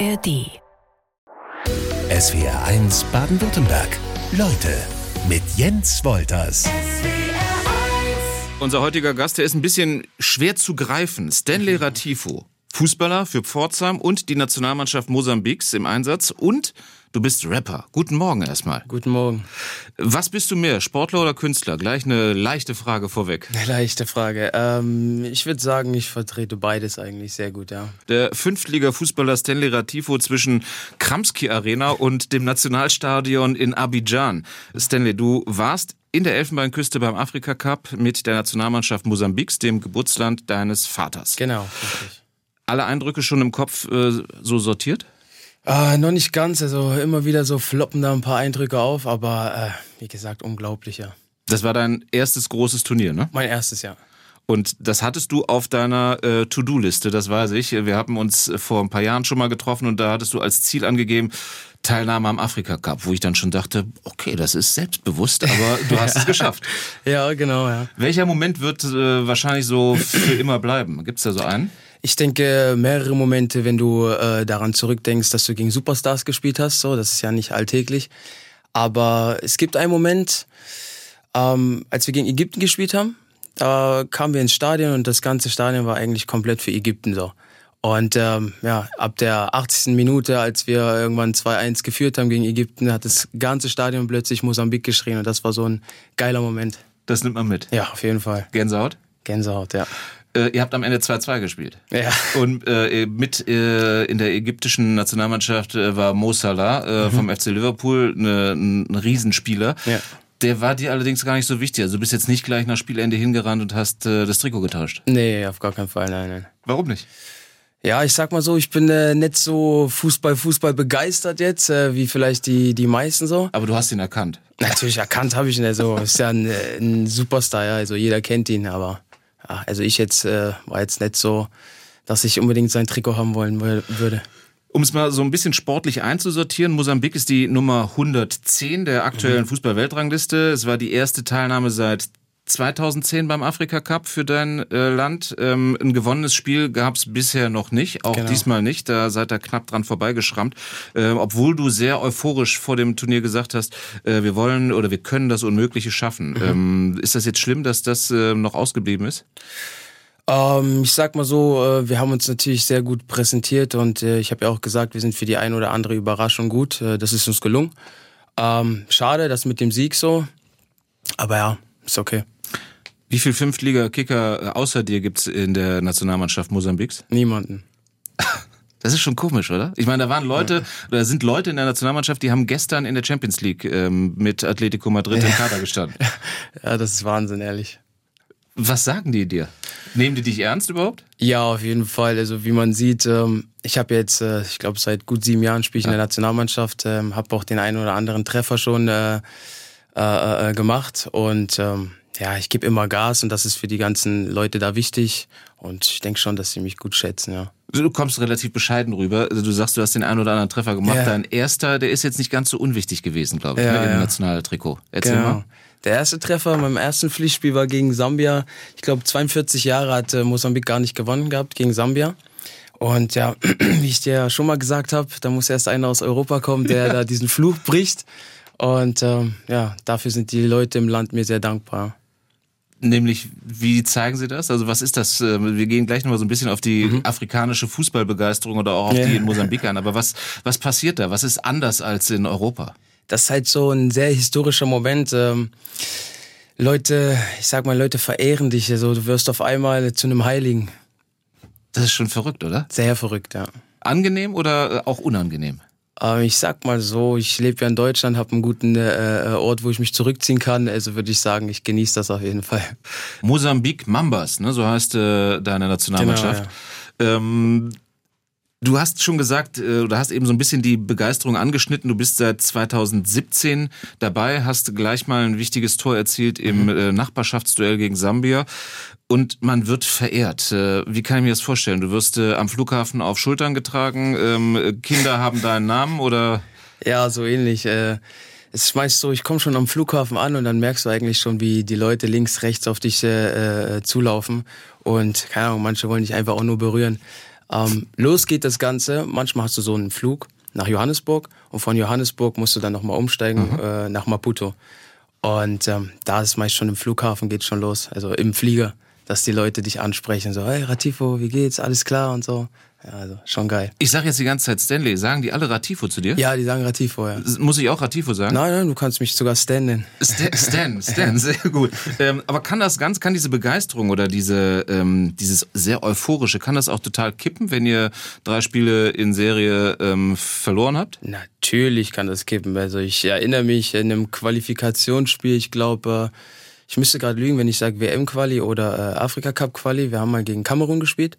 ARD. SWR 1 Baden-Württemberg. Leute mit Jens Wolters. Unser heutiger Gast, der ist ein bisschen schwer zu greifen. Stanley Ratifo. Fußballer für Pforzheim und die Nationalmannschaft Mosambiks im Einsatz und du bist Rapper. Guten Morgen erstmal. Guten Morgen. Was bist du mehr, Sportler oder Künstler? Gleich eine leichte Frage vorweg. Eine leichte Frage. Ähm, ich würde sagen, ich vertrete beides eigentlich sehr gut, ja. Der Fünftliga-Fußballer Stanley Ratifo zwischen Kramski Arena und dem Nationalstadion in Abidjan. Stanley, du warst in der Elfenbeinküste beim Afrika Cup mit der Nationalmannschaft Mosambiks, dem Geburtsland deines Vaters. Genau, richtig. Alle Eindrücke schon im Kopf äh, so sortiert? Äh, noch nicht ganz, also immer wieder so floppen da ein paar Eindrücke auf, aber äh, wie gesagt, unglaublich, ja. Das war dein erstes großes Turnier, ne? Mein erstes, ja. Und das hattest du auf deiner äh, To-Do-Liste, das weiß ich. Wir haben uns vor ein paar Jahren schon mal getroffen und da hattest du als Ziel angegeben, Teilnahme am Afrika Cup, wo ich dann schon dachte, okay, das ist selbstbewusst, aber du hast es geschafft. Ja, genau, ja. Welcher Moment wird äh, wahrscheinlich so für immer bleiben? Gibt es da so einen? Ich denke, mehrere Momente, wenn du äh, daran zurückdenkst, dass du gegen Superstars gespielt hast, so, das ist ja nicht alltäglich. Aber es gibt einen Moment, ähm, als wir gegen Ägypten gespielt haben, da kamen wir ins Stadion und das ganze Stadion war eigentlich komplett für Ägypten so. Und ähm, ja, ab der 80. Minute, als wir irgendwann 2-1 geführt haben gegen Ägypten, hat das ganze Stadion plötzlich Mosambik geschrien und das war so ein geiler Moment. Das nimmt man mit. Ja, auf jeden Fall. Gänsehaut? Gänsehaut, ja. Äh, ihr habt am Ende 2-2 gespielt. Ja. Und äh, mit äh, in der ägyptischen Nationalmannschaft äh, war Mo Salah äh, vom FC Liverpool, ne, ein Riesenspieler. Ja. Der war dir allerdings gar nicht so wichtig. Also du bist jetzt nicht gleich nach Spielende hingerannt und hast äh, das Trikot getauscht. Nee, auf gar keinen Fall, nein, nein. Warum nicht? Ja, ich sag mal so, ich bin äh, nicht so Fußball, Fußball begeistert jetzt, äh, wie vielleicht die, die meisten so. Aber du hast ihn erkannt. Natürlich erkannt habe ich ihn ja so. Ist ja ein, ein Superstar, ja. Also jeder kennt ihn, aber ja, also ich jetzt äh, war jetzt nicht so, dass ich unbedingt sein Trikot haben wollen wür- würde. Um es mal so ein bisschen sportlich einzusortieren, Mosambik ist die Nummer 110 der aktuellen Fußball-Weltrangliste. Es war die erste Teilnahme seit 2010 beim Afrika Cup für dein äh, Land. Ähm, ein gewonnenes Spiel gab es bisher noch nicht, auch Genau. diesmal nicht. Da seid ihr knapp dran vorbeigeschrammt. Äh, obwohl du sehr euphorisch vor dem Turnier gesagt hast, äh, wir wollen oder wir können das Unmögliche schaffen. Ähm, ist das jetzt schlimm, dass das äh, noch ausgeblieben ist? Ähm, ich sag mal so, äh, wir haben uns natürlich sehr gut präsentiert und äh, ich habe ja auch gesagt, wir sind für die ein oder andere Überraschung gut. Äh, das ist uns gelungen. Ähm, schade, das mit dem Sieg so. Aber ja, ist okay. Wie viel Fünftliga-Kicker äh, außer dir gibt's in der Nationalmannschaft Mosambiks? Niemanden. Das ist schon komisch, oder? Ich meine, da waren Leute, oder sind Leute in der Nationalmannschaft, die haben gestern in der Champions League ähm, mit Atletico Madrid im Kader gestanden. Ja, das ist Wahnsinn, ehrlich. Was sagen die dir? Nehmen die dich ernst überhaupt? Ja, auf jeden Fall. Also wie man sieht, ähm, ich habe jetzt, äh, ich glaube seit gut sieben Jahren spiele ich in der Nationalmannschaft, ähm, habe auch den einen oder anderen Treffer schon äh, gemacht und ähm, ja, ich gebe immer Gas und das ist für die ganzen Leute da wichtig und ich denke schon, dass sie mich gut schätzen, ja. Du kommst relativ bescheiden rüber. Also du sagst, du hast den einen oder anderen Treffer gemacht. Ja. Dein erster, der ist jetzt nicht ganz so unwichtig gewesen, glaube ich, Ja, ne, im ja. Nationaltrikot. Erzähl Genau. mal. Der erste Treffer in meinem ersten Pflichtspiel war gegen Sambia. Ich glaube, 42 Jahre hat äh, Mosambik gar nicht gewonnen gehabt gegen Sambia. Und ja, wie ich dir schon mal gesagt habe, da muss erst einer aus Europa kommen, der da diesen Fluch bricht. Und ähm, ja, dafür sind die Leute im Land mir sehr dankbar. Nämlich, wie zeigen sie das? Also was ist das? äh, Wir gehen gleich nochmal so ein bisschen auf die afrikanische Fußballbegeisterung oder auch auf Mhm. Ja. die in Mosambik ein. Aber was, was passiert da? Was ist anders als in Europa? Das ist halt so ein sehr historischer Moment. Ähm, Leute, ich sag mal, Leute verehren dich. Also du wirst auf einmal zu einem Heiligen. Das ist schon verrückt, oder? Sehr verrückt, ja. Angenehm oder äh, auch unangenehm? Ich sag mal so, ich lebe ja in Deutschland, habe einen guten äh, Ort, wo ich mich zurückziehen kann. Also würde ich sagen, ich genieße das auf jeden Fall. Mosambik Mambas, ne? so heißt äh, deine Nationalmannschaft. ähm, du hast schon gesagt, äh, oder hast eben so ein bisschen die Begeisterung angeschnitten. Du bist seit 2017 dabei, hast gleich mal ein wichtiges Tor erzielt im äh, Nachbarschaftsduell gegen Sambia. Und man wird verehrt. Äh, Wie kann ich mir das vorstellen? Du wirst am Flughafen auf Schultern getragen. Ähm, Kinder haben deinen Namen oder? Ja, so ähnlich. Äh, es ist meist so, ich komme schon am Flughafen an und dann merkst du eigentlich schon, wie die Leute links, rechts auf dich äh, zulaufen. Und keine Ahnung, manche wollen dich einfach auch nur berühren. Ähm, los geht das Ganze. Manchmal hast du so einen Flug nach Johannesburg und von Johannesburg musst du dann nochmal umsteigen mhm. äh, nach Maputo. Und ähm, da ist meist schon im Flughafen geht schon los, also im Flieger, dass die Leute dich ansprechen, so, hey Ratifo, wie geht's, alles klar und so. Ja, also schon geil. Ich sage jetzt die ganze Zeit Stanley. Sagen die alle Ratifo zu dir? Ja, die sagen Ratifo, ja. Muss ich auch Ratifo sagen? Nein, nein, du kannst mich sogar Stan nennen. Stan, Stan, Stan sehr gut. Ähm, aber kann das ganz, kann diese Begeisterung oder diese, ähm, dieses sehr euphorische, kann das auch total kippen, wenn ihr drei Spiele in Serie ähm, verloren habt? Natürlich kann das kippen. Also ich erinnere mich in einem Qualifikationsspiel, ich glaube, äh, ich müsste gerade lügen, wenn ich sage WM-Quali oder äh, Afrika-Cup-Quali. Wir haben mal gegen Kamerun gespielt.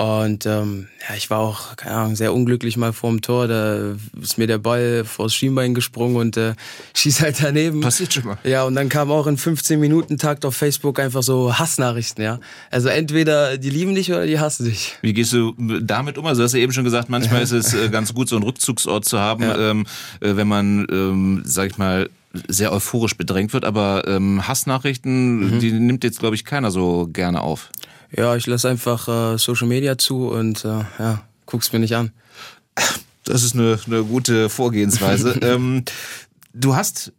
Und ähm, ja, ich war auch, keine Ahnung, sehr unglücklich mal vorm Tor. Da ist mir der Ball vors Schienbein gesprungen und äh, schießt halt daneben. Passiert schon mal. Ja, und dann kam auch in 15 Minuten Takt auf Facebook einfach so Hassnachrichten, ja. Also entweder die lieben dich oder die hassen dich. Wie gehst du damit um? Also du hast ja eben schon gesagt, manchmal ist es äh, ganz gut, so einen Rückzugsort zu haben, ja. ähm, äh, wenn man, ähm, sag ich mal, sehr euphorisch bedrängt wird, aber ähm, Hassnachrichten, mhm. die nimmt jetzt, glaube ich, keiner so gerne auf. Ja, ich lasse einfach äh, Social Media zu und äh, ja, guck's mir nicht an. Das ist eine, eine gute Vorgehensweise. ähm, du hast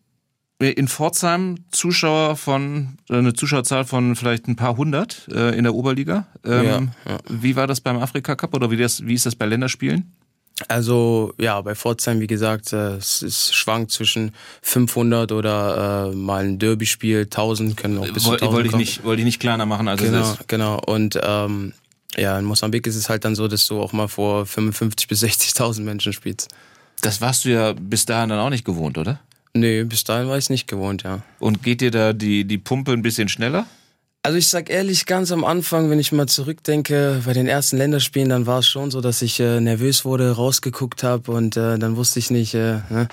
in Pforzheim Zuschauer von äh, eine Zuschauerzahl von vielleicht ein paar hundert äh, in der Oberliga. Ähm, ja, ja. Wie war das beim Afrika Cup oder wie, das, wie ist das bei Länderspielen? Also ja, bei Pforzheim, wie gesagt, äh, es, es schwankt zwischen 500 oder äh, mal ein Derby-Spiel, 1000 können auch bis zu 1000 Wollte ich nicht, wollte ich nicht kleiner machen, als genau, es ist. Genau, und ähm, ja, in Mosambik ist es halt dann so, dass du auch mal vor 55 bis 60.000 Menschen spielst. Das warst du ja bis dahin dann auch nicht gewohnt, oder? Nee, bis dahin war ich es nicht gewohnt, ja. Und geht dir da die, die Pumpe ein bisschen schneller? Also ich sag ehrlich, ganz am Anfang, wenn ich mal zurückdenke, bei den ersten Länderspielen, dann war es schon so, dass ich äh, nervös wurde, rausgeguckt habe und äh, dann wusste ich nicht, äh, ne,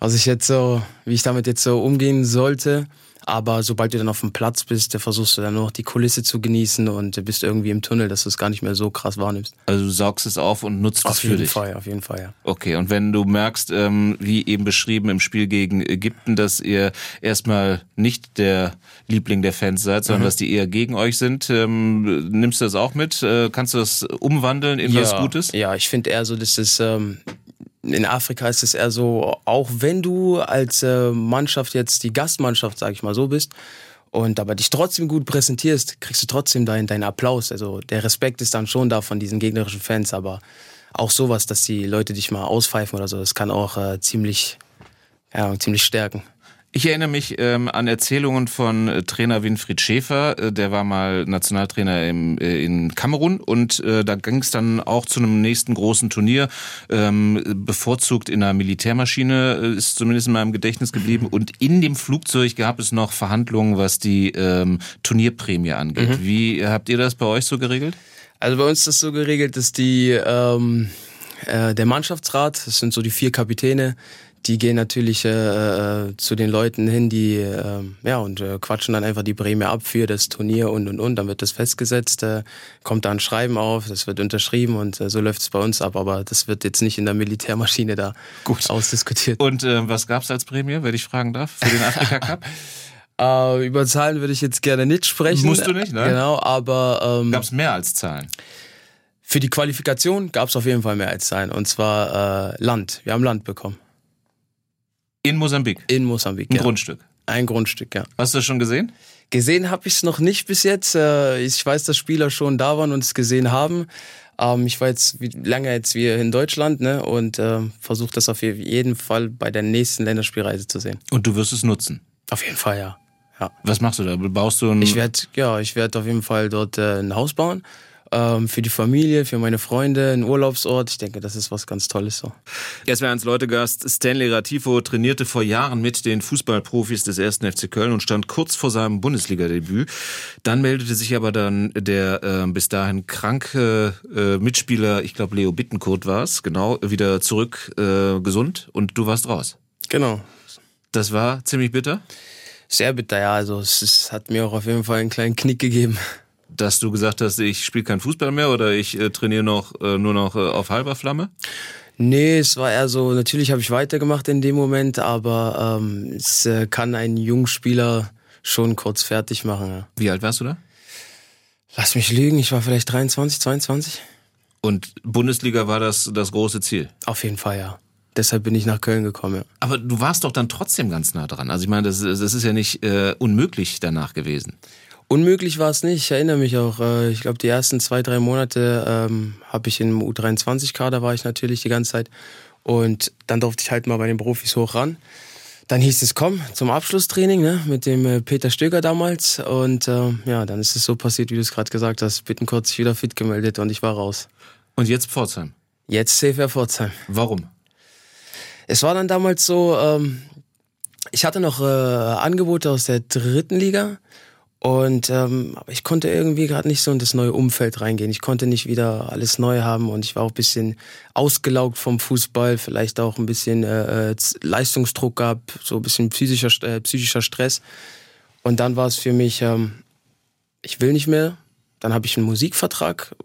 was ich jetzt so, wie ich damit jetzt so umgehen sollte. Aber sobald du dann auf dem Platz bist, versuchst du dann nur noch die Kulisse zu genießen und bist irgendwie im Tunnel, dass du es gar nicht mehr so krass wahrnimmst. Also du saugst es auf und nutzt auf es für dich. Auf jeden Fall, auf jeden Fall, ja. Okay, und wenn du merkst, ähm, wie eben beschrieben im Spiel gegen Ägypten, dass ihr erstmal nicht der Liebling der Fans seid, sondern mhm. dass die eher gegen euch sind, ähm, nimmst du das auch mit? Äh, kannst du das umwandeln in ja, was Gutes? Ja, ich finde eher so, dass es ähm, in Afrika ist es eher so, auch wenn du als äh, Mannschaft jetzt die Gastmannschaft, sag ich mal so, bist und aber dich trotzdem gut präsentierst, kriegst du trotzdem deinen dein Applaus. Also der Respekt ist dann schon da von diesen gegnerischen Fans, aber auch sowas, dass die Leute dich mal auspfeifen oder so, das kann auch äh, ziemlich, ja, ziemlich stärken. Ich erinnere mich ähm, an Erzählungen von äh, Trainer Winfried Schäfer, äh, der war mal Nationaltrainer im, äh, in Kamerun und äh, da ging es dann auch zu einem nächsten großen Turnier, ähm, bevorzugt in einer Militärmaschine, äh, ist zumindest in meinem Gedächtnis geblieben und in dem Flugzeug gab es noch Verhandlungen, was die ähm, Turnierprämie angeht. Mhm. Wie habt ihr das bei euch so geregelt? Also bei uns ist das so geregelt, dass die ähm, äh, der Mannschaftsrat, das sind so die vier Kapitäne, die gehen natürlich äh, äh, zu den Leuten hin, die äh, ja und äh, quatschen dann einfach die Prämie ab für das Turnier und und und. Dann wird das festgesetzt, äh, kommt da ein Schreiben auf, das wird unterschrieben und äh, so läuft es bei uns ab. Aber das wird jetzt nicht in der Militärmaschine da Gut. ausdiskutiert. Und äh, was gab's als Prämie, wenn ich fragen darf, für den Afrika Cup? äh, über Zahlen würde ich jetzt gerne nicht sprechen. Musst du nicht, ne? Genau, aber ähm, gab's mehr als Zahlen? Für die Qualifikation gab es auf jeden Fall mehr als Zahlen. Und zwar äh, Land. Wir haben Land bekommen. In Mosambik? In Mosambik, Ein ja. Grundstück? Ein Grundstück, ja. Hast du das schon gesehen? Gesehen habe ich es noch nicht bis jetzt. Äh, ich weiß, dass Spieler schon da waren und es gesehen haben. Ähm, ich war jetzt wie lange jetzt wie in Deutschland ne, und äh, versuche das auf jeden Fall bei der nächsten Länderspielreise zu sehen. Und du wirst es nutzen? Auf jeden Fall, ja. ja. Was machst du da? Baust du ein... Ich werde ja, ich werde auf jeden Fall dort äh, ein Haus bauen ähm, für die Familie, für meine Freunde, ein Urlaubsort. Ich denke, das ist was ganz Tolles so. Jetzt wäre als Leutegast Stanley Ratifo trainierte vor Jahren mit den Fußballprofis des 1. FC Köln und stand kurz vor seinem Bundesliga-Debüt. Dann meldete sich aber dann der äh, bis dahin kranke äh, Mitspieler, ich glaube Leo Bittenkurt war es, genau, wieder zurück äh, gesund und du warst raus. Genau. Das war ziemlich bitter? Sehr bitter, ja. Also es, es hat mir auch auf jeden Fall einen kleinen Knick gegeben dass du gesagt hast, ich spiele keinen Fußball mehr oder ich äh, trainiere noch äh, nur noch äh, auf halber Flamme? Nee, es war eher so, natürlich habe ich weitergemacht in dem Moment, aber ähm, es äh, kann ein Jungspieler schon kurz fertig machen. Ja. Wie alt warst du da? Lass mich lügen, ich war vielleicht 23, 22. Und Bundesliga war das das große Ziel? Auf jeden Fall, ja. Deshalb bin ich nach Köln gekommen. Ja. Aber du warst doch dann trotzdem ganz nah dran. Also ich meine, das, das ist ja nicht äh, unmöglich danach gewesen. Unmöglich war es nicht. Ich erinnere mich auch. Äh, ich glaube, die ersten zwei, drei Monate ähm, habe ich im U23-Kader war ich natürlich die ganze Zeit. Und dann durfte ich halt mal bei den Profis hoch ran. Dann hieß es, komm zum Abschlusstraining ne, mit dem äh, Peter Stöger damals. Und äh, ja, dann ist es so passiert, wie du es gerade gesagt hast. Bitten kurz wieder fit gemeldet und ich war raus. Und jetzt Pforzheim? Jetzt CFR Pforzheim. Warum? Es war dann damals so, ähm, ich hatte noch äh, Angebote aus der dritten Liga und ähm, ich konnte irgendwie gerade nicht so in das neue Umfeld reingehen. Ich konnte nicht wieder alles neu haben und ich war auch ein bisschen ausgelaugt vom Fußball, vielleicht auch ein bisschen äh, äh Leistungsdruck gab, so ein bisschen psychischer, äh, psychischer Stress. Und dann war es für mich, ähm, ich will nicht mehr. Dann habe ich einen Musikvertrag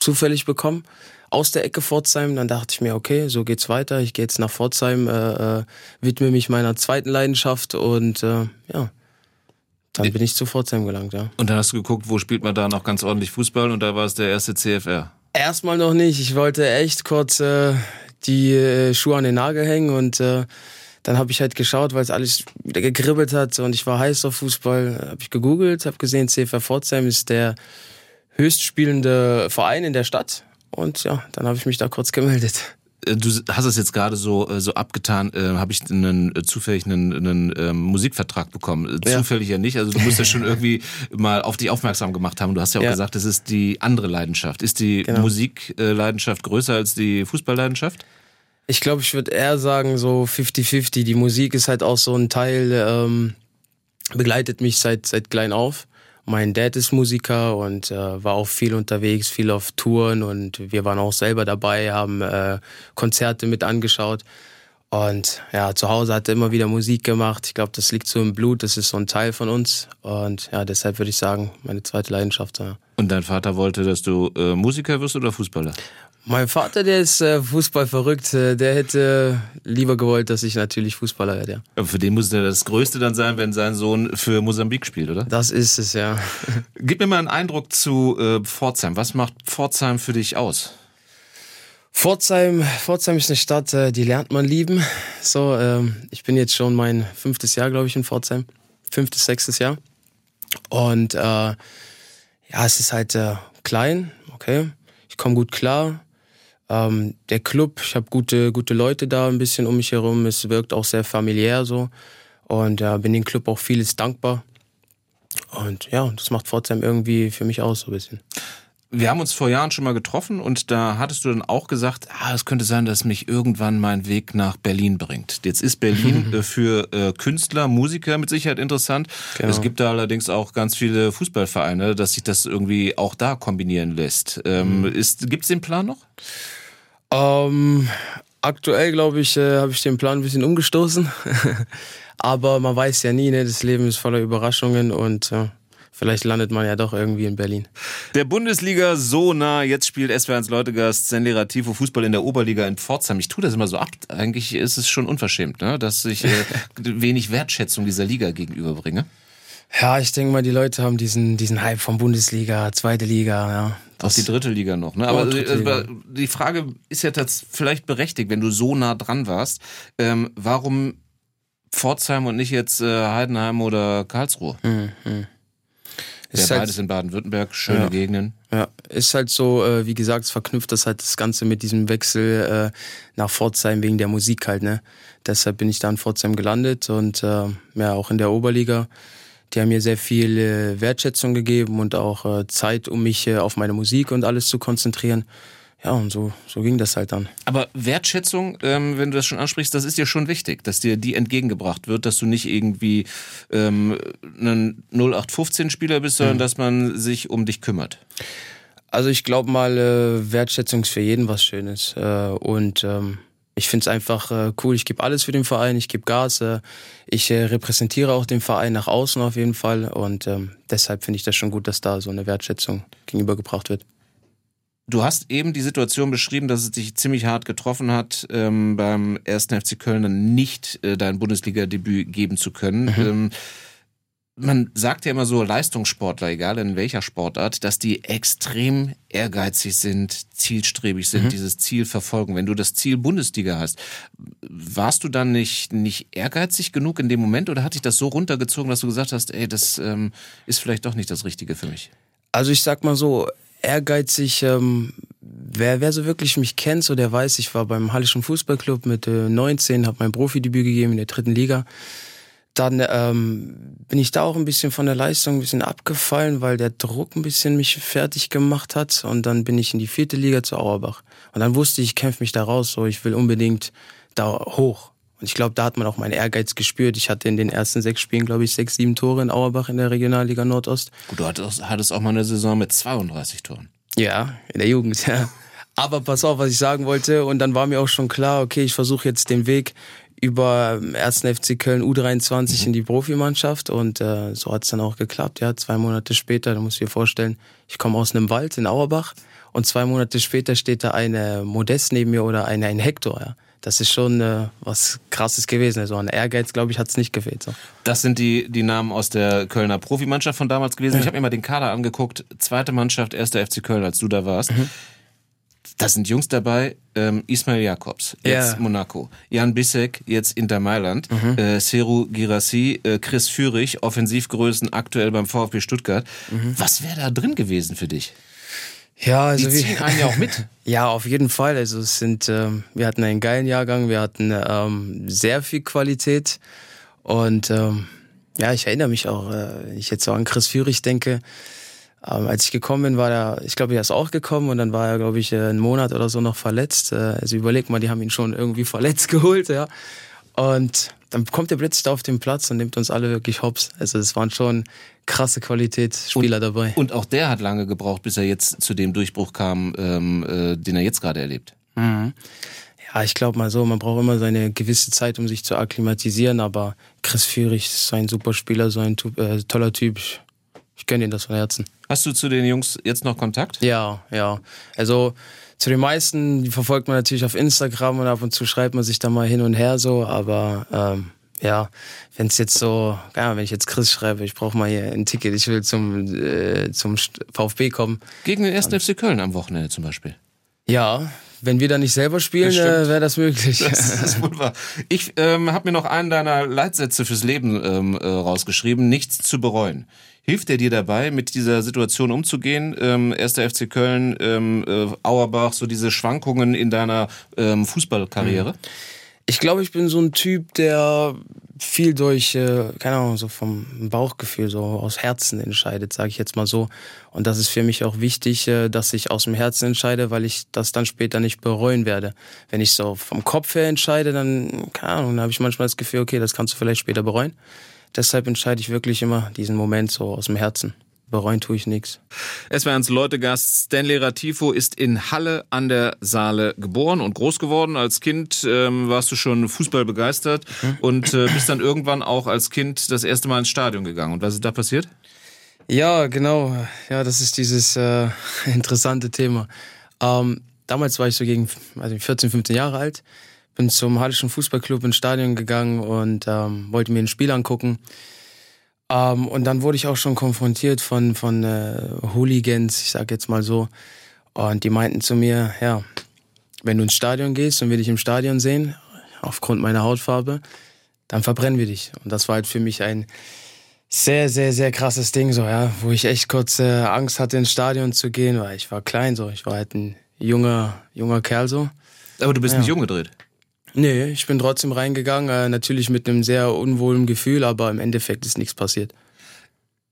zufällig bekommen aus der Ecke Pforzheim. Dann dachte ich mir, okay, so geht's weiter. Ich gehe jetzt nach Pforzheim, äh, äh, widme mich meiner zweiten Leidenschaft und äh, ja, dann bin ich zu Pforzheim gelangt, ja. Und dann hast du geguckt, wo spielt man da noch ganz ordentlich Fußball und da war es der erste CFR. Erstmal noch nicht. Ich wollte echt kurz äh, die äh, Schuhe an den Nagel hängen und äh, dann habe ich halt geschaut, weil es alles wieder gegribbelt hat und ich war heiß auf Fußball. Habe ich gegoogelt, habe gesehen, CFR Pforzheim ist der höchstspielende Verein in der Stadt und ja, dann habe ich mich da kurz gemeldet. Äh, du hast es jetzt gerade so äh, so abgetan, äh, habe ich einen äh, zufällig einen, einen ähm, Musikvertrag bekommen. Ja. Zufällig ja nicht. Also du musst ja schon irgendwie mal auf dich aufmerksam gemacht haben. Du hast ja auch ja. gesagt, das ist die andere Leidenschaft. Ist die genau. Musikleidenschaft größer als die Fußballleidenschaft? Ich glaube, ich würde eher sagen so 50-50. Die Musik ist halt auch so ein Teil, ähm, begleitet mich seit seit klein auf. Mein Dad ist Musiker und äh, war auch viel unterwegs, viel auf Touren und wir waren auch selber dabei, haben äh, Konzerte mit angeschaut. Und ja, zu Hause hat er immer wieder Musik gemacht. Ich glaube, das liegt so im Blut, das ist so ein Teil von uns. Und ja, deshalb würde ich sagen, meine zweite Leidenschaft. Ja. Und dein Vater wollte, dass du äh, Musiker wirst oder Fußballer? Mein Vater, der ist äh, Fußball verrückt. Äh, der hätte lieber gewollt, dass ich natürlich Fußballer werde. Ja. Aber für den muss ja das Größte dann sein, wenn sein Sohn für Mosambik spielt, oder? Das ist es, ja. Gib mir mal einen Eindruck zu äh, Pforzheim. Was macht Pforzheim für dich aus? Pforzheim, Pforzheim ist eine Stadt, äh, die lernt man lieben. So, ähm, ich bin jetzt schon mein fünftes Jahr, glaube ich, in Pforzheim. Fünftes, sechstes Jahr. Und äh, ja, es ist halt äh, klein, okay. Ich komme gut klar ähm, der Club, ich habe gute, gute Leute da ein bisschen um mich herum. Es wirkt auch sehr familiär so. Und ja, bin dem Club auch vieles dankbar. Und ja, das macht Pforzheim irgendwie für mich aus so ein bisschen. Wir haben uns vor Jahren schon mal getroffen und da hattest du dann auch gesagt, ah, es könnte sein, dass mich irgendwann mein Weg nach Berlin bringt. Jetzt ist Berlin äh, für äh, Künstler, Musiker mit Sicherheit interessant. Genau. Es gibt da allerdings auch ganz viele Fußballvereine, dass sich das irgendwie auch da kombinieren lässt. Ähm, mhm. Gibt es den Plan noch? Ähm, aktuell, glaube ich, äh, habe ich den Plan ein bisschen umgestoßen. Aber man weiß ja nie, ne? das Leben ist voller Überraschungen und äh, vielleicht landet man ja doch irgendwie in Berlin. Der Bundesliga so nah, jetzt spielt SW1 Leutegast Sendlera Tifo Fußball in der Oberliga in Pforzheim. Ich tue das immer so ab. Eigentlich ist es schon unverschämt, ne? dass ich äh, wenig Wertschätzung dieser Liga gegenüberbringe. Ja, ich denke mal, die Leute haben diesen, diesen Hype von Bundesliga, zweite Liga, ja. Auch die dritte Liga noch, ne? Aber äh, die Frage ist ja vielleicht berechtigt, wenn du so nah dran warst. Ähm, warum Pforzheim und nicht jetzt äh, Heidenheim oder Karlsruhe? Mhm. Ja, halt, beides in Baden-Württemberg, schöne ja, Gegenden. Ja, ist halt so, äh, wie gesagt, es verknüpft das halt das Ganze mit diesem Wechsel äh, nach Pforzheim wegen der Musik halt, ne? Deshalb bin ich da in Pforzheim gelandet und äh, ja, auch in der Oberliga die haben mir sehr viel äh, Wertschätzung gegeben und auch äh, Zeit, um mich äh, auf meine Musik und alles zu konzentrieren. Ja, und so, so ging das halt dann. Aber Wertschätzung, ähm, wenn du das schon ansprichst, das ist dir schon wichtig, dass dir die entgegengebracht wird, dass du nicht irgendwie ähm, ein 0815-Spieler bist, sondern mhm. dass man sich um dich kümmert. Also ich glaube mal, äh, Wertschätzung ist für jeden was Schönes. Äh, und ähm, ich finde es einfach äh, cool. Ich gebe alles für den Verein, ich gebe Gas. Äh, ich äh, repräsentiere auch den Verein nach außen auf jeden Fall. Und ähm, deshalb finde ich das schon gut, dass da so eine Wertschätzung gegenübergebracht wird. Du hast eben die Situation beschrieben, dass es dich ziemlich hart getroffen hat, ähm, beim 1. FC Köln dann nicht äh, dein Bundesliga-Debüt geben zu können. Mhm. Ähm, man sagt ja immer so, Leistungssportler, egal in welcher Sportart, dass die extrem ehrgeizig sind, zielstrebig sind, mhm. dieses Ziel verfolgen. Wenn du das Ziel Bundesliga hast, warst du dann nicht, nicht ehrgeizig genug in dem Moment oder hat dich das so runtergezogen, dass du gesagt hast, ey, das ähm, ist vielleicht doch nicht das Richtige für mich? Also ich sag mal so, ehrgeizig, ähm, wer, wer so wirklich mich kennt, so der weiß, ich war beim Hallischen Fußballclub mit äh, 19, habe mein Profidebüt gegeben in der dritten Liga dann ähm, bin ich da auch ein bisschen von der Leistung ein bisschen abgefallen, weil der Druck ein bisschen mich fertig gemacht hat. Und dann bin ich in die vierte Liga zu Auerbach. Und dann wusste ich, ich kämpfe mich da raus, so ich will unbedingt da hoch. Und ich glaube, da hat man auch meinen Ehrgeiz gespürt. Ich hatte in den ersten sechs Spielen, glaube ich, sechs, sieben Tore in Auerbach in der Regionalliga Nordost. Gut, du hattest, hattest auch mal eine Saison mit 32 Toren. Ja, in der Jugend, ja. Aber pass auf, was ich sagen wollte. Und dann war mir auch schon klar, okay, ich versuche jetzt den Weg über 1. FC Köln U23 mhm. in die Profimannschaft und äh, so hat es dann auch geklappt. Ja, zwei Monate später, da muss ich dir vorstellen, ich komme aus einem Wald in Auerbach und zwei Monate später steht da eine Modest neben mir oder eine ein Hector. Ja. Das ist schon äh, was Krasses gewesen. Also an Ehrgeiz, glaube ich, hat es nicht gefehlt. So. Das sind die, die Namen aus der Kölner Profimannschaft von damals gewesen. Ja. Ich habe mir mal den Kader angeguckt. Zweite Mannschaft, erster FC Köln, als du da warst. Mhm. Da sind Jungs dabei, ähm, Ismail Jakobs, jetzt yeah. Monaco, Jan Bissek, jetzt Inter Mailand, mhm. äh, Seru Girassi, äh, Chris Führig, Offensivgrößen aktuell beim VfB Stuttgart. Mhm. Was wäre da drin gewesen für dich? Ja, also die ziehen einen ja auch mit. ja, auf jeden Fall. Also es sind, ähm, wir hatten einen geilen Jahrgang, wir hatten ähm, sehr viel Qualität und ähm, ja, ich erinnere mich auch, äh, wenn ich jetzt so an Chris Führig denke, ähm, als ich gekommen bin, war er, ich glaube, er ist auch gekommen und dann war er, glaube ich, äh, einen Monat oder so noch verletzt. Äh, also überleg mal, die haben ihn schon irgendwie verletzt geholt, ja. Und dann kommt er plötzlich da auf den Platz und nimmt uns alle wirklich hops. Also es waren schon krasse Qualitätsspieler und, dabei. Und auch der hat lange gebraucht, bis er jetzt zu dem Durchbruch kam, ähm, äh, den er jetzt gerade erlebt. Mhm. Ja, ich glaube mal so, man braucht immer seine gewisse Zeit, um sich zu akklimatisieren, aber Chris Führig ist so ein super Spieler, so ein äh, toller Typ. Ich gönne ihm das von Herzen. Hast du zu den Jungs jetzt noch Kontakt? Ja, ja. Also zu den meisten, die verfolgt man natürlich auf Instagram und ab und zu schreibt man sich da mal hin und her so, aber ähm, ja, wenn es jetzt so, ja, wenn ich jetzt Chris schreibe, ich brauche mal hier ein Ticket, ich will zum, äh, zum VfB kommen. Gegen den 1. FC Köln am Wochenende zum Beispiel. Ja, wenn wir da nicht selber spielen, äh, wäre das möglich. Das, ist wohl wahr. Ich ähm, habe mir noch einen deiner Leitsätze fürs Leben ähm, äh, rausgeschrieben, nichts zu bereuen. Hilft er dir dabei, mit dieser Situation umzugehen? Ähm, erster FC Köln, ähm, äh, Auerbach, so diese Schwankungen in deiner ähm, Fußballkarriere? Mhm. Ich glaube, ich bin so ein Typ, der viel durch, äh, keine Ahnung, so vom Bauchgefühl, so aus Herzen entscheidet, sage ich jetzt mal so. Und das ist für mich auch wichtig, äh, dass ich aus dem Herzen entscheide, weil ich das dann später nicht bereuen werde. Wenn ich so vom Kopf her entscheide, dann, keine Ahnung, dann habe ich manchmal das Gefühl, okay, das kannst du vielleicht später bereuen. Deshalb entscheide ich wirklich immer diesen Moment so aus dem Herzen. Bereuen tue ich nichts. Es war uns Leute-Gast. Stanley Ratifo ist in Halle an der Saale geboren und groß geworden. Als Kind ähm, warst du schon Fußball begeistert mhm. und äh, bist dann irgendwann auch als Kind das erste Mal ins Stadion gegangen. Und was ist da passiert? Ja, genau. Ja, das ist dieses äh, interessante Thema. Ähm, damals war ich so gegen also 14, 15 Jahre alt bin zum Hallischen Fußballclub ins Stadion gegangen und ähm, wollte mir ein Spiel angucken. Ähm, und dann wurde ich auch schon konfrontiert von, von äh, Hooligans, ich sag jetzt mal so. Und die meinten zu mir, ja, wenn du ins Stadion gehst und wir dich im Stadion sehen, aufgrund meiner Hautfarbe, dann verbrennen wir dich. Und das war halt für mich ein sehr, sehr, sehr krasses Ding, so, ja, wo ich echt kurz äh, Angst hatte, ins Stadion zu gehen, weil ich war klein, so, ich war halt ein junger, junger Kerl, so. Aber du bist ja. nicht jung gedreht. Nee, ich bin trotzdem reingegangen, äh, natürlich mit einem sehr unwohlen Gefühl, aber im Endeffekt ist nichts passiert.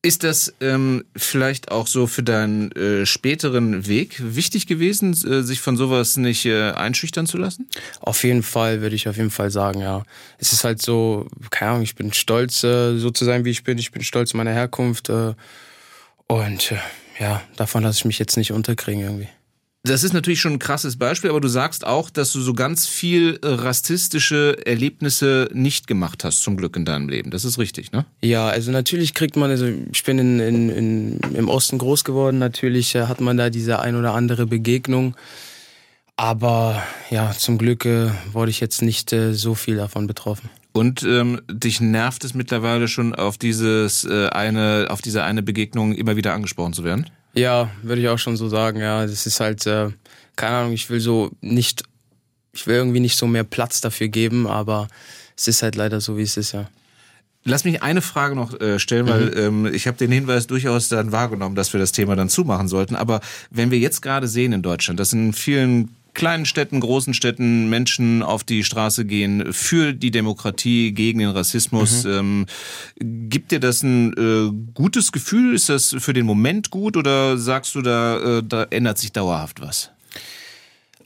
Ist das ähm, vielleicht auch so für deinen äh, späteren Weg wichtig gewesen, äh, sich von sowas nicht äh, einschüchtern zu lassen? Auf jeden Fall, würde ich auf jeden Fall sagen, ja. Es ist halt so, keine Ahnung, ich bin stolz, äh, so zu sein, wie ich bin. Ich bin stolz meiner Herkunft. Äh, und äh, ja, davon lasse ich mich jetzt nicht unterkriegen irgendwie. Das ist natürlich schon ein krasses Beispiel, aber du sagst auch, dass du so ganz viel äh, rassistische Erlebnisse nicht gemacht hast, zum Glück in deinem Leben. Das ist richtig, ne? Ja, also natürlich kriegt man, also ich bin in, in, in, im Osten groß geworden, natürlich äh, hat man da diese ein oder andere Begegnung. Aber ja, zum Glück äh, wurde ich jetzt nicht äh, so viel davon betroffen. Und ähm, dich nervt es mittlerweile schon auf dieses äh, eine, auf diese eine Begegnung immer wieder angesprochen zu werden? Ja, würde ich auch schon so sagen. Ja, das ist halt, äh, keine Ahnung, ich will so nicht, ich will irgendwie nicht so mehr Platz dafür geben, aber es ist halt leider so, wie es ist, ja. Lass mich eine Frage noch äh, stellen, weil mhm. ähm, ich habe den Hinweis durchaus dann wahrgenommen, dass wir das Thema dann zumachen sollten. Aber wenn wir jetzt gerade sehen in Deutschland, dass in vielen kleinen Städten, großen Städten Menschen auf die Straße gehen für die Demokratie, gegen den Rassismus. Mhm. Ähm, gibt dir das ein äh, gutes Gefühl? Ist das für den Moment gut oder sagst du, da, äh, da ändert sich dauerhaft was?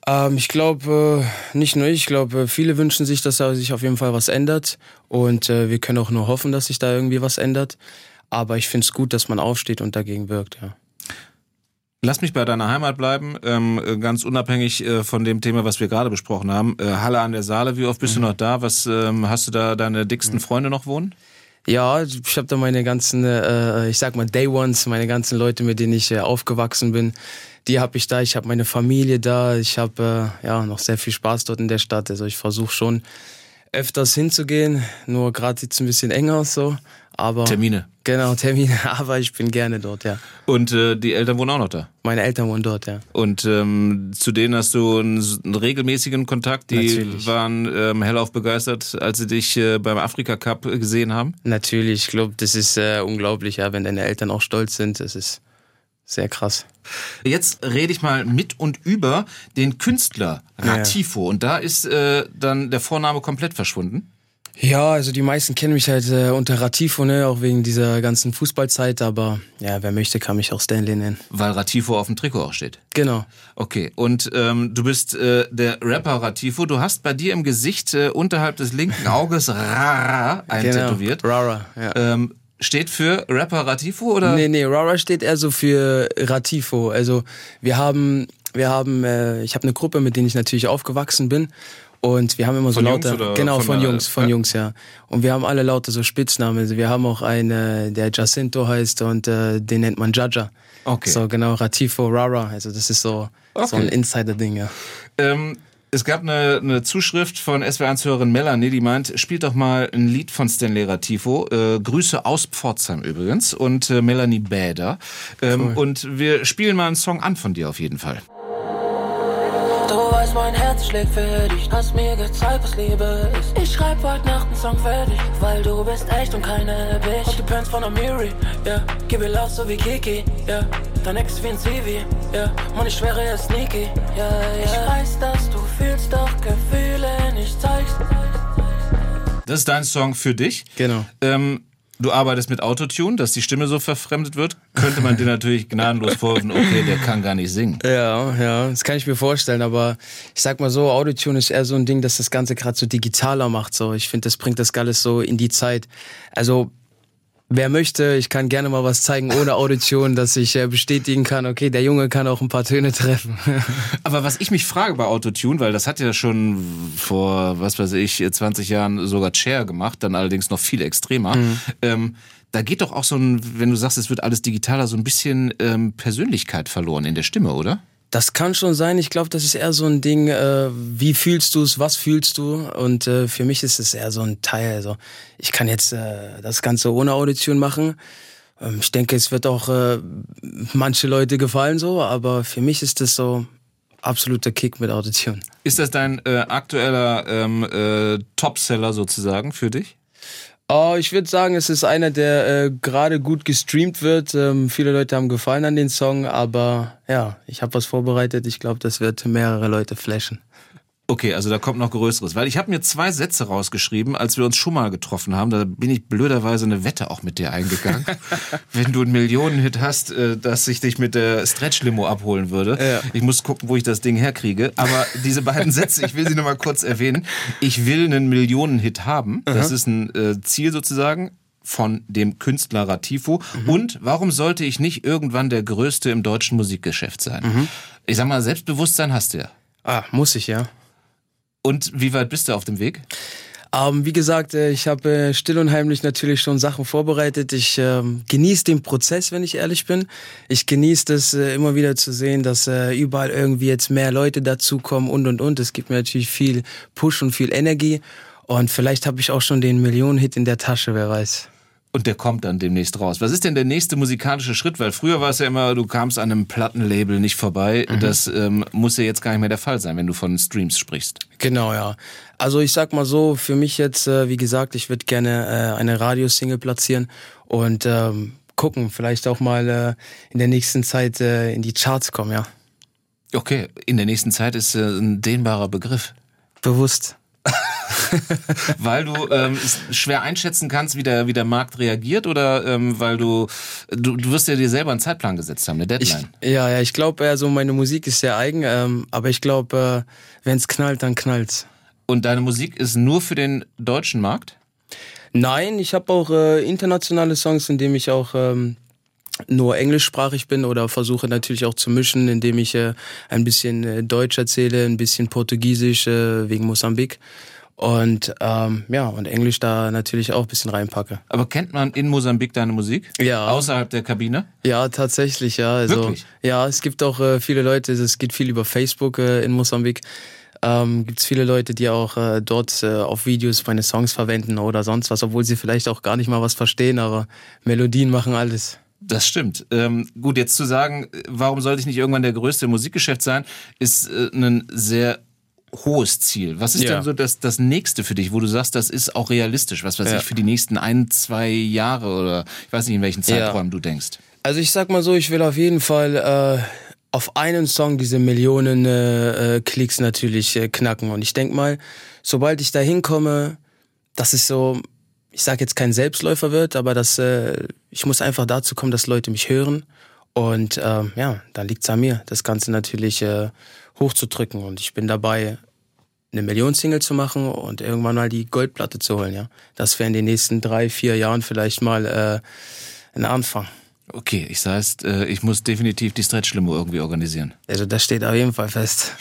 Ähm, ich glaube, äh, nicht nur ich, ich glaube, viele wünschen sich, dass da sich auf jeden Fall was ändert. Und äh, wir können auch nur hoffen, dass sich da irgendwie was ändert. Aber ich finde es gut, dass man aufsteht und dagegen wirkt, ja. Lass mich bei deiner Heimat bleiben, ähm, ganz unabhängig äh, von dem Thema, was wir gerade besprochen haben. Äh, Halle an der Saale, wie oft bist mhm. du noch da? Was ähm, hast du da deine dicksten mhm. Freunde noch wohnen? Ja, ich habe da meine ganzen, äh, ich sag mal Day Ones, meine ganzen Leute, mit denen ich äh, aufgewachsen bin die habe ich da, ich habe meine Familie da, ich habe äh, ja noch sehr viel Spaß dort in der Stadt. Also ich versuche schon öfters hinzugehen, nur gerade sieht es ein bisschen enger aus so. Aber Termine. Genau, Termine, aber ich bin gerne dort, ja. Und äh, die Eltern wohnen auch noch da? Meine Eltern wohnen dort, ja. Und ähm, zu denen hast du einen, einen regelmäßigen Kontakt? Die Natürlich. waren ähm, hellauf begeistert, als sie dich äh, beim Afrika Cup gesehen haben? Natürlich, ich glaube, das ist äh, unglaublich, ja, wenn deine Eltern auch stolz sind. Das ist sehr krass. Jetzt rede ich mal mit und über den Künstler Ratifo. Ja. Und da ist äh, dann der Vorname komplett verschwunden. Ja, also die meisten kennen mich halt äh, unter Ratifo, ne, auch wegen dieser ganzen Fußballzeit, aber ja, wer möchte, kann mich auch Stanley nennen. Weil Ratifo auf dem Trikot auch steht. Genau. Okay, und ähm, du bist äh, der Rapper Ratifo. Du hast bei dir im Gesicht äh, unterhalb des linken Auges Rara eintätowiert. Genau, Rara, ja. Ähm, steht für Rapper Ratifo oder? Nee, nee, Rara steht eher so für Ratifo. Also wir haben, wir haben, äh, ich habe eine Gruppe, mit denen ich natürlich aufgewachsen bin. Und wir haben immer so von lauter, Jungs genau, von, von Jungs, von ja. Jungs, ja. Und wir haben alle lauter so Spitznamen. Also wir haben auch einen, der Jacinto heißt und äh, den nennt man Jaja. Okay. So genau, Ratifo, Rara. Also das ist so, okay. so ein Insider-Ding, ja. Ähm, es gab eine, eine Zuschrift von SW1-Hörerin Melanie, die meint, spielt doch mal ein Lied von Stanley Ratifo. Äh, Grüße aus Pforzheim übrigens und äh, Melanie Bäder. Ähm, cool. Und wir spielen mal einen Song an von dir auf jeden Fall. Du weißt, mein Herz schlägt für dich, hast mir gezeigt, was Liebe ist. Ich schreib heute Nacht einen Song für dich, weil du bist echt und keine Bitch. Und du pennst von Amiri, ja, yeah. gib ihr Love so wie Kiki, ja. Yeah. Dein Ex wie ein Zivi, ja. Yeah. Mann, ich schwöre, er ist sneaky, ja, yeah, ja. Ich weiß, dass du fühlst, doch Gefühle nicht zeigst. Das ist dein Song für dich. Genau. Ähm, Du arbeitest mit Autotune, dass die Stimme so verfremdet wird, könnte man dir natürlich gnadenlos vorwerfen, okay, der kann gar nicht singen. Ja, ja, das kann ich mir vorstellen, aber ich sag mal so, Autotune ist eher so ein Ding, dass das Ganze gerade so digitaler macht. So, ich finde, das bringt das alles so in die Zeit. Also Wer möchte, ich kann gerne mal was zeigen ohne Audition, dass ich äh, bestätigen kann, okay, der Junge kann auch ein paar Töne treffen. Aber was ich mich frage bei Autotune, weil das hat ja schon vor, was weiß ich, 20 Jahren sogar Cher gemacht, dann allerdings noch viel extremer. Mhm. Ähm, da geht doch auch so ein, wenn du sagst, es wird alles digitaler, so ein bisschen ähm, Persönlichkeit verloren in der Stimme, oder? Das kann schon sein. Ich glaube, das ist eher so ein Ding, äh, wie fühlst du es, was fühlst du? Und äh, für mich ist es eher so ein Teil. Also ich kann jetzt äh, das Ganze ohne Audition machen. Ähm, ich denke, es wird auch äh, manche Leute gefallen so, aber für mich ist das so absoluter Kick mit Audition. Ist das dein äh, aktueller ähm, äh, Topseller sozusagen für dich? Oh, ich würde sagen, es ist einer, der äh, gerade gut gestreamt wird. Ähm, viele Leute haben gefallen an den Song, aber ja, ich habe was vorbereitet. Ich glaube, das wird mehrere Leute flashen. Okay, also da kommt noch Größeres. Weil ich habe mir zwei Sätze rausgeschrieben, als wir uns schon mal getroffen haben. Da bin ich blöderweise eine Wette auch mit dir eingegangen. Wenn du einen Millionenhit hast, äh, dass ich dich mit der Stretch-Limo abholen würde. Ja. Ich muss gucken, wo ich das Ding herkriege. Aber diese beiden Sätze, ich will sie nochmal kurz erwähnen. Ich will einen Millionenhit haben. Das ist ein äh, Ziel sozusagen von dem Künstler Ratifo. Mhm. Und warum sollte ich nicht irgendwann der Größte im deutschen Musikgeschäft sein? Mhm. Ich sag mal, Selbstbewusstsein hast du ja. Ah, muss ich, ja. Und wie weit bist du auf dem Weg? Ähm, wie gesagt, äh, ich habe äh, still und heimlich natürlich schon Sachen vorbereitet. Ich ähm, genieße den Prozess, wenn ich ehrlich bin. Ich genieße es äh, immer wieder zu sehen, dass äh, überall irgendwie jetzt mehr Leute dazukommen und und und. Es gibt mir natürlich viel Push und viel Energie. Und vielleicht habe ich auch schon den Millionen-Hit in der Tasche, wer weiß. Und der kommt dann demnächst raus. Was ist denn der nächste musikalische Schritt? Weil früher war es ja immer, du kamst an einem Plattenlabel nicht vorbei. Mhm. Das ähm, muss ja jetzt gar nicht mehr der Fall sein, wenn du von Streams sprichst. Genau, ja. Also ich sag mal so, für mich jetzt, äh, wie gesagt, ich würde gerne äh, eine Radiosingle platzieren und ähm, gucken, vielleicht auch mal äh, in der nächsten Zeit äh, in die Charts kommen, ja. Okay, in der nächsten Zeit ist äh, ein dehnbarer Begriff. Bewusst. weil du ähm, schwer einschätzen kannst, wie der, wie der Markt reagiert oder ähm, weil du, du, du wirst ja dir selber einen Zeitplan gesetzt haben, eine Deadline. Ich, ja, ja, ich glaube, also meine Musik ist sehr eigen, ähm, aber ich glaube, äh, wenn es knallt, dann knallt's. Und deine Musik ist nur für den deutschen Markt? Nein, ich habe auch äh, internationale Songs, in denen ich auch ähm, nur englischsprachig bin oder versuche natürlich auch zu mischen, indem ich äh, ein bisschen äh, Deutsch erzähle, ein bisschen Portugiesisch äh, wegen Mosambik und ähm, ja und Englisch da natürlich auch ein bisschen reinpacke. Aber kennt man in Mosambik deine Musik? Ja. Außerhalb der Kabine? Ja, tatsächlich, ja. Also, Wirklich? Ja, es gibt auch äh, viele Leute, es geht viel über Facebook äh, in Mosambik. Ähm, gibt es viele Leute, die auch äh, dort äh, auf Videos meine Songs verwenden oder sonst was, obwohl sie vielleicht auch gar nicht mal was verstehen, aber Melodien machen alles. Das stimmt. Ähm, gut, jetzt zu sagen, warum sollte ich nicht irgendwann der größte Musikgeschäft sein, ist äh, ein sehr hohes Ziel. Was ist ja. denn so das, das nächste für dich, wo du sagst, das ist auch realistisch, was weiß ja. ich, für die nächsten ein, zwei Jahre oder ich weiß nicht, in welchen Zeiträumen ja. du denkst? Also ich sag mal so, ich will auf jeden Fall äh, auf einen Song diese Millionen äh, äh Klicks natürlich äh, knacken. Und ich denk mal, sobald ich da hinkomme, das ist so ich sage jetzt kein Selbstläufer wird, aber dass äh, ich muss einfach dazu kommen, dass Leute mich hören. Und äh, ja, dann liegt's an mir, das Ganze natürlich äh, hochzudrücken. Und ich bin dabei, eine Million-Single zu machen und irgendwann mal die Goldplatte zu holen. Ja, das wäre in den nächsten drei, vier Jahren vielleicht mal äh, ein Anfang. Okay, ich heißt, äh, ich muss definitiv die Stretch-Limo irgendwie organisieren. Also das steht auf jeden Fall fest.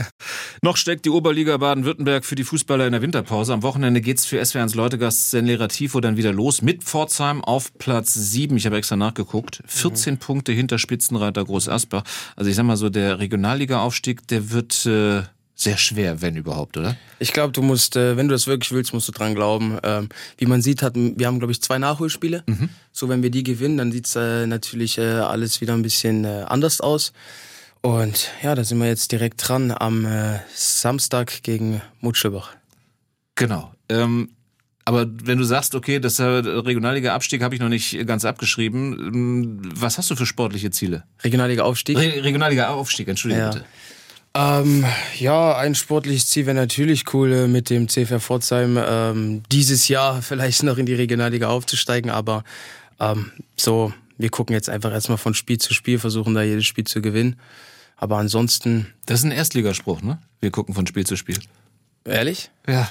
Noch steckt die Oberliga Baden-Württemberg für die Fußballer in der Winterpause. Am Wochenende geht's für SW1 Leutegast Senlera Tifo dann wieder los mit Pforzheim auf Platz 7. Ich habe extra nachgeguckt. 14 mhm. Punkte hinter Spitzenreiter Groß Asbach. Also ich sag mal so, der Regionalliga-Aufstieg, der wird... Äh, sehr schwer, wenn überhaupt, oder? Ich glaube, du musst, äh, wenn du das wirklich willst, musst du dran glauben. Ähm, wie man sieht, hat, wir haben, glaube ich, zwei Nachholspiele. Mhm. So, wenn wir die gewinnen, dann sieht's äh, natürlich äh, alles wieder ein bisschen anders aus. Und ja, da sind wir jetzt direkt dran am Samstag gegen Mutschelbach. Genau. Ähm, aber wenn du sagst, okay, das Regionalliga-Abstieg habe ich noch nicht ganz abgeschrieben, ähm, was hast du für sportliche Ziele? Regionalliga-Aufstieg? Re Regionalliga-Aufstieg, entschuldige ja. bitte. Ähm, ja, ein sportliches Ziel wäre natürlich cool, äh, mit dem CFR Pforzheim ähm, dieses Jahr vielleicht noch in die Regionalliga aufzusteigen, aber ähm, so, wir gucken jetzt einfach erstmal von Spiel zu Spiel, versuchen da jedes Spiel zu gewinnen. Aber ansonsten. Das ist ein Erstligaspruch, ne? Wir gucken von Spiel zu Spiel. Ehrlich? Ja.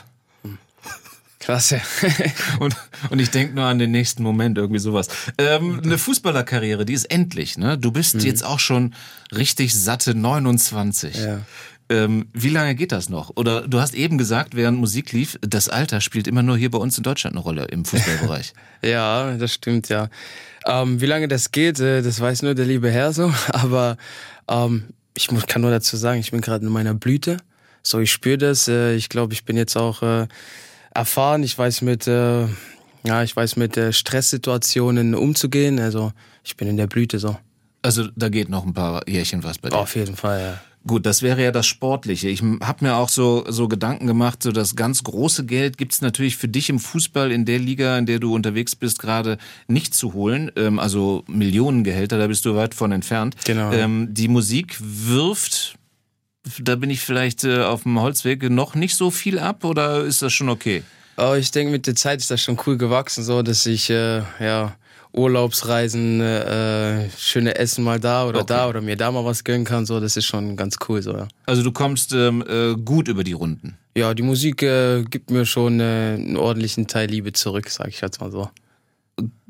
Klasse. und, und ich denke nur an den nächsten Moment, irgendwie sowas. Ähm, eine Fußballerkarriere, die ist endlich, ne? Du bist mhm. jetzt auch schon richtig satte 29. Ja. Ähm, wie lange geht das noch? Oder du hast eben gesagt, während Musik lief, das Alter spielt immer nur hier bei uns in Deutschland eine Rolle im Fußballbereich. ja, das stimmt, ja. Ähm, wie lange das geht, äh, das weiß nur der liebe Herr so. Aber ähm, ich muss, kann nur dazu sagen, ich bin gerade in meiner Blüte. So, ich spüre das. Äh, ich glaube, ich bin jetzt auch äh, erfahren. Ich weiß mit, äh, ja, ich weiß mit äh, Stresssituationen umzugehen. Also ich bin in der Blüte so. Also da geht noch ein paar Jährchen was bei dir. Auf jeden Fall, ja. Gut, das wäre ja das Sportliche. Ich habe mir auch so, so Gedanken gemacht, so das ganz große Geld gibt's natürlich für dich im Fußball in der Liga, in der du unterwegs bist, gerade nicht zu holen. Ähm, also Millionengehälter, da bist du weit von entfernt. Genau. Ähm, die Musik wirft da bin ich vielleicht äh, auf dem Holzweg noch nicht so viel ab oder ist das schon okay? Oh, ich denke, mit der Zeit ist das schon cool gewachsen, so dass ich äh, ja Urlaubsreisen, äh, schöne Essen mal da oder okay. da oder mir da mal was gönnen kann, so das ist schon ganz cool so. Ja. Also du kommst ähm, äh, gut über die Runden. Ja, die Musik äh, gibt mir schon äh, einen ordentlichen Teil Liebe zurück, sag ich jetzt mal so.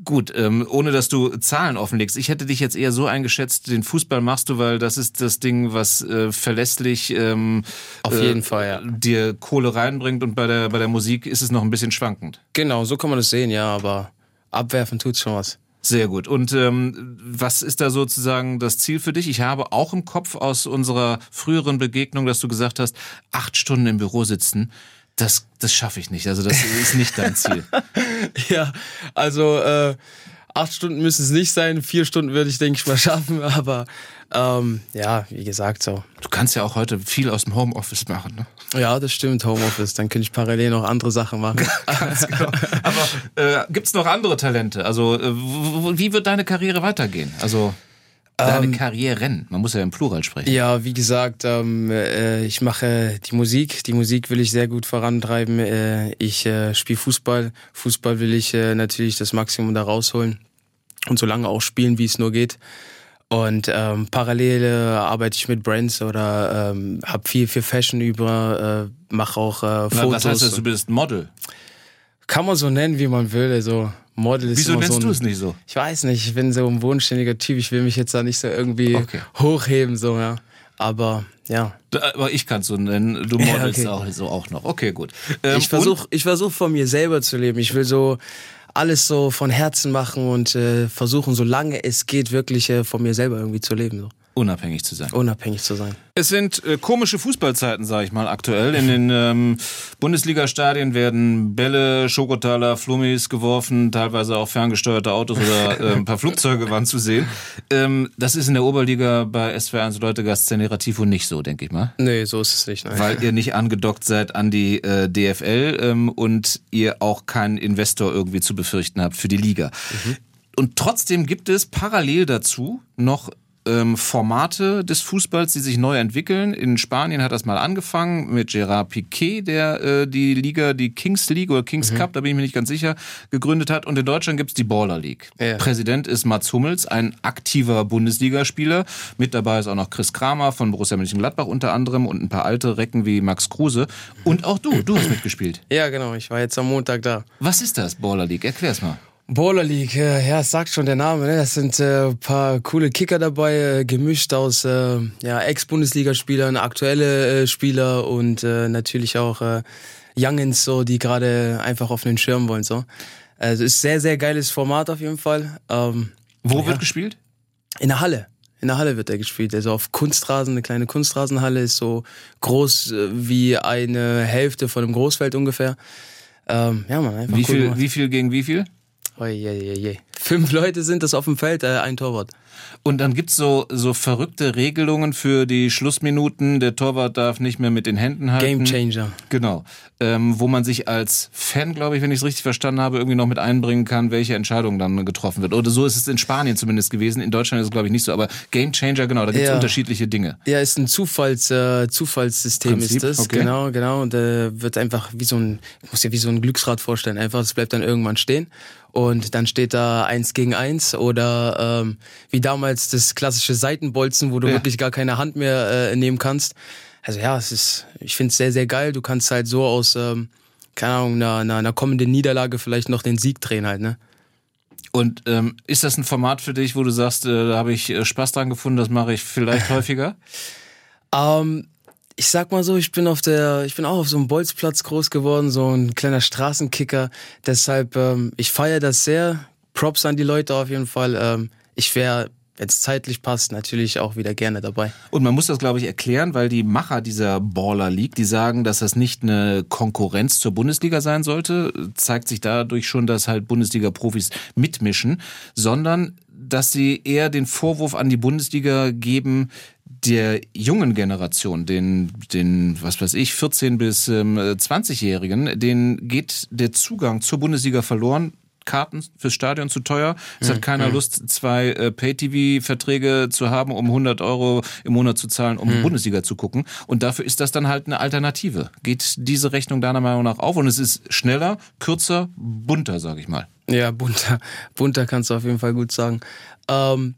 Gut, ähm, ohne dass du Zahlen offenlegst. Ich hätte dich jetzt eher so eingeschätzt, den Fußball machst du, weil das ist das Ding, was äh, verlässlich ähm, Auf jeden äh, Fall, ja. dir Kohle reinbringt und bei der, bei der Musik ist es noch ein bisschen schwankend. Genau, so kann man das sehen, ja, aber abwerfen tut's schon was. Sehr gut. Und ähm, was ist da sozusagen das Ziel für dich? Ich habe auch im Kopf aus unserer früheren Begegnung, dass du gesagt hast, acht Stunden im Büro sitzen, Das, das schaffe ich nicht. Also das ist nicht dein Ziel. ja, also äh, acht Stunden müssen es nicht sein. Vier Stunden würde ich, denke ich, mal schaffen. Aber ähm, ja, wie gesagt, so. Du kannst ja auch heute viel aus dem Homeoffice machen, ne? Ja, das stimmt, Homeoffice. Dann könnte ich parallel noch andere Sachen machen. Ganz genau. Aber äh, gibt es noch andere Talente? Also äh, wie wird deine Karriere weitergehen? Also Deine ähm, Karrieren, man muss ja im Plural sprechen. Ja, wie gesagt, ähm, äh, ich mache die Musik. Die Musik will ich sehr gut vorantreiben. Äh, ich äh, spiele Fußball. Fußball will ich äh, natürlich das Maximum da rausholen und so lange auch spielen, wie es nur geht. Und ähm, parallel äh, arbeite ich mit Brands oder ähm, habe viel für Fashion über, äh, mache auch Fotos. Was heißt das, du bist Model? Kann man so nennen, wie man will. Also Model ist Wieso immer nennst so ein, du es nicht so? Ich weiß nicht, ich bin so ein bodenständiger Typ. Ich will mich jetzt da nicht so irgendwie okay. hochheben, so, ja. Aber ja. Aber ich kann es so nennen. Du modelst ja, okay. auch so auch noch. Okay, gut. Ähm, ich versuche versuch von mir selber zu leben. Ich will so alles so von Herzen machen und äh, versuchen, solange es geht, wirklich äh, von mir selber irgendwie zu leben. So. Unabhängig zu sein. Unabhängig zu sein. Es sind äh, komische Fußballzeiten, sage ich mal, aktuell. In den ähm, Bundesliga-Stadien werden Bälle, Schokotaler, Flummis geworfen, teilweise auch ferngesteuerte Autos oder äh, ein paar Flugzeuge waren zu sehen. Ähm, das ist in der Oberliga bei SW1 Leute Gaszene Tifo nicht so, denke ich mal. Nee, so ist es nicht. Nein. Weil ihr nicht angedockt seid an die äh, DFL ähm, und ihr auch keinen Investor irgendwie zu befürchten habt für die Liga. Mhm. Und trotzdem gibt es parallel dazu noch ähm, Formate des Fußballs, die sich neu entwickeln. In Spanien hat das mal angefangen mit Gerard Piquet, der äh, die Liga, die Kings League oder Kings mhm. Cup, da bin ich mir nicht ganz sicher, gegründet hat. Und in Deutschland gibt's die Baller League. Ja. Präsident ist Mats Hummels, ein aktiver Bundesligaspieler. Mit dabei ist auch noch Chris Kramer von Borussia Mönchengladbach unter anderem und ein paar alte Recken wie Max Kruse. Und auch du, du hast mitgespielt. Ja, genau. Ich war jetzt am Montag da. Was ist das, Baller League? Erklär's mal. Baller League, ja, sagt schon der Name, ne? Das sind äh, paar coole Kicker dabei, äh, gemischt aus äh, ja, Ex-Bundesligaspielern, aktuelle äh, Spieler und äh, natürlich auch äh, Youngins, so, die gerade einfach auf den Schirm wollen. So. Also ist sehr, sehr geiles Format auf jeden Fall. Ähm, Wo ja. wird gespielt? In der Halle. In der Halle wird er gespielt. Also auf Kunstrasen, eine kleine Kunstrasenhalle ist so groß äh, wie eine Hälfte von einem Großfeld ungefähr. Ähm, ja, man, einfach wie cool viel, wie viel gegen wie viel? Oje, Fünf Leute sind das auf dem Feld, äh, ein Torwart. Und dann gibt's so, so verrückte Regelungen für die Schlussminuten. Der Torwart darf nicht mehr mit den Händen halten. Game Changer. Genau. Ähm, wo man sich als Fan, glaube ich, wenn ich es richtig verstanden habe, irgendwie noch mit einbringen kann, welche Entscheidung dann getroffen wird. Oder so ist es in Spanien zumindest gewesen. In Deutschland ist es, glaube ich, nicht so. Aber Game Changer, genau, da gibt's ja. unterschiedliche Dinge. Ja, ist ein Zufalls, äh, Zufallssystem Prinzip? ist das. Okay. Genau, genau. Und äh, wird einfach wie so ein, ich muss ja wie so ein Glücksrad vorstellen. Einfach, es bleibt dann irgendwann stehen und dann steht da eins gegen eins oder ähm, wie damals das klassische Seitenbolzen, wo du ja. wirklich gar keine Hand mehr äh, nehmen kannst. Also ja, es ist, ich finde es sehr, sehr geil. Du kannst halt so aus, ähm, keine Ahnung, einer, einer, einer kommenden Niederlage vielleicht noch den Sieg drehen halt, ne? Und ähm, ist das ein Format für dich, wo du sagst, äh, da habe ich äh, Spaß dran gefunden, das mache ich vielleicht häufiger? ähm, ich sag mal so, ich bin auf der, ich bin auch auf so einem Bolzplatz groß geworden, so ein kleiner Straßenkicker. Deshalb, ähm, ich feiere das sehr. Props an die Leute auf jeden Fall. Ähm, ich wäre, wenn es zeitlich passt, natürlich auch wieder gerne dabei. Und man muss das, glaube ich, erklären, weil die Macher dieser Baller League, die sagen, dass das nicht eine Konkurrenz zur Bundesliga sein sollte, zeigt sich dadurch schon, dass halt Bundesliga-Profis mitmischen, sondern dass sie eher den Vorwurf an die Bundesliga geben, der jungen Generation, den, den, was weiß ich, 14 bis ähm, 20-Jährigen, denen geht der Zugang zur Bundesliga verloren. Karten fürs Stadion zu teuer. Es hat keiner Lust, zwei äh, Pay-TV-Verträge zu haben, um 100 Euro im Monat zu zahlen, um mhm. Bundesliga zu gucken. Und dafür ist das dann halt eine Alternative. Geht diese Rechnung deiner Meinung nach auf? Und es ist schneller, kürzer, bunter, sag ich mal. Ja, bunter. Bunter kannst du auf jeden Fall gut sagen. Ähm,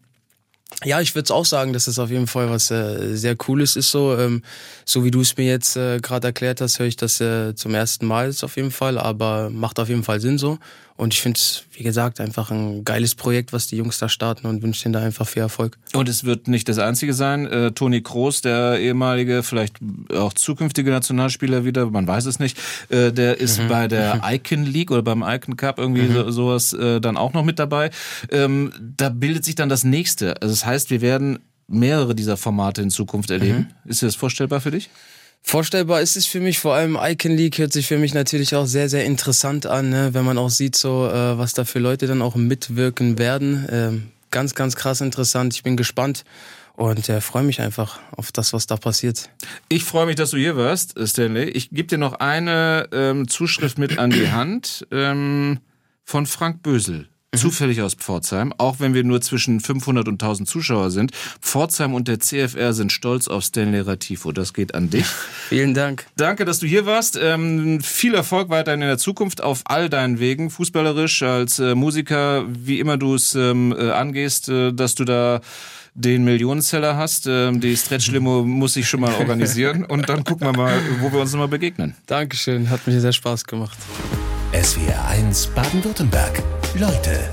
ja, ich würde es auch sagen, dass es auf jeden Fall was äh, sehr Cooles ist. So, ähm, so wie du es mir jetzt äh, gerade erklärt hast, höre ich das äh, zum ersten Mal jetzt auf jeden Fall, aber macht auf jeden Fall Sinn so. Und ich finde es, wie gesagt, einfach ein geiles Projekt, was die Jungs da starten und wünsche denen da einfach viel Erfolg. Und es wird nicht das einzige sein. Äh, Toni Kroos, der ehemalige, vielleicht auch zukünftige Nationalspieler wieder, man weiß es nicht, äh, der ist mhm. bei der Icon League oder beim Icon Cup irgendwie mhm. so, sowas äh, dann auch noch mit dabei. Ähm, da bildet sich dann das nächste. Also das heißt, wir werden mehrere dieser Formate in Zukunft erleben. Mhm. Ist das vorstellbar für dich? Vorstellbar ist es für mich, vor allem Icon League hört sich für mich natürlich auch sehr, sehr interessant an, ne? wenn man auch sieht, so äh, was da für Leute dann auch mitwirken werden. Ähm, ganz, ganz krass interessant. Ich bin gespannt und äh, freue mich einfach auf das, was da passiert. Ich freue mich, dass du hier warst, Stanley. Ich gebe dir noch eine ähm, Zuschrift mit an die Hand ähm, von Frank Bösel. Mhm. zufällig aus Pforzheim, auch wenn wir nur zwischen 500 und 1000 Zuschauer sind. Pforzheim und der CFR sind stolz auf Stanley Ratifo. Das geht an dich. Vielen Dank. Danke, dass du hier warst. Ähm, viel Erfolg weiterhin in der Zukunft auf all deinen Wegen, fußballerisch, als äh, Musiker, wie immer du es ähm, äh, angehst, äh, dass du da den Millionenseller hast. Ähm, die Stretch-Limo muss ich schon mal organisieren und dann gucken wir mal, wo wir uns nochmal begegnen. Dankeschön, hat mir sehr Spaß gemacht. SWR 1 Baden-Württemberg. Leute,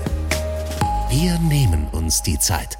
wir nehmen uns die Zeit.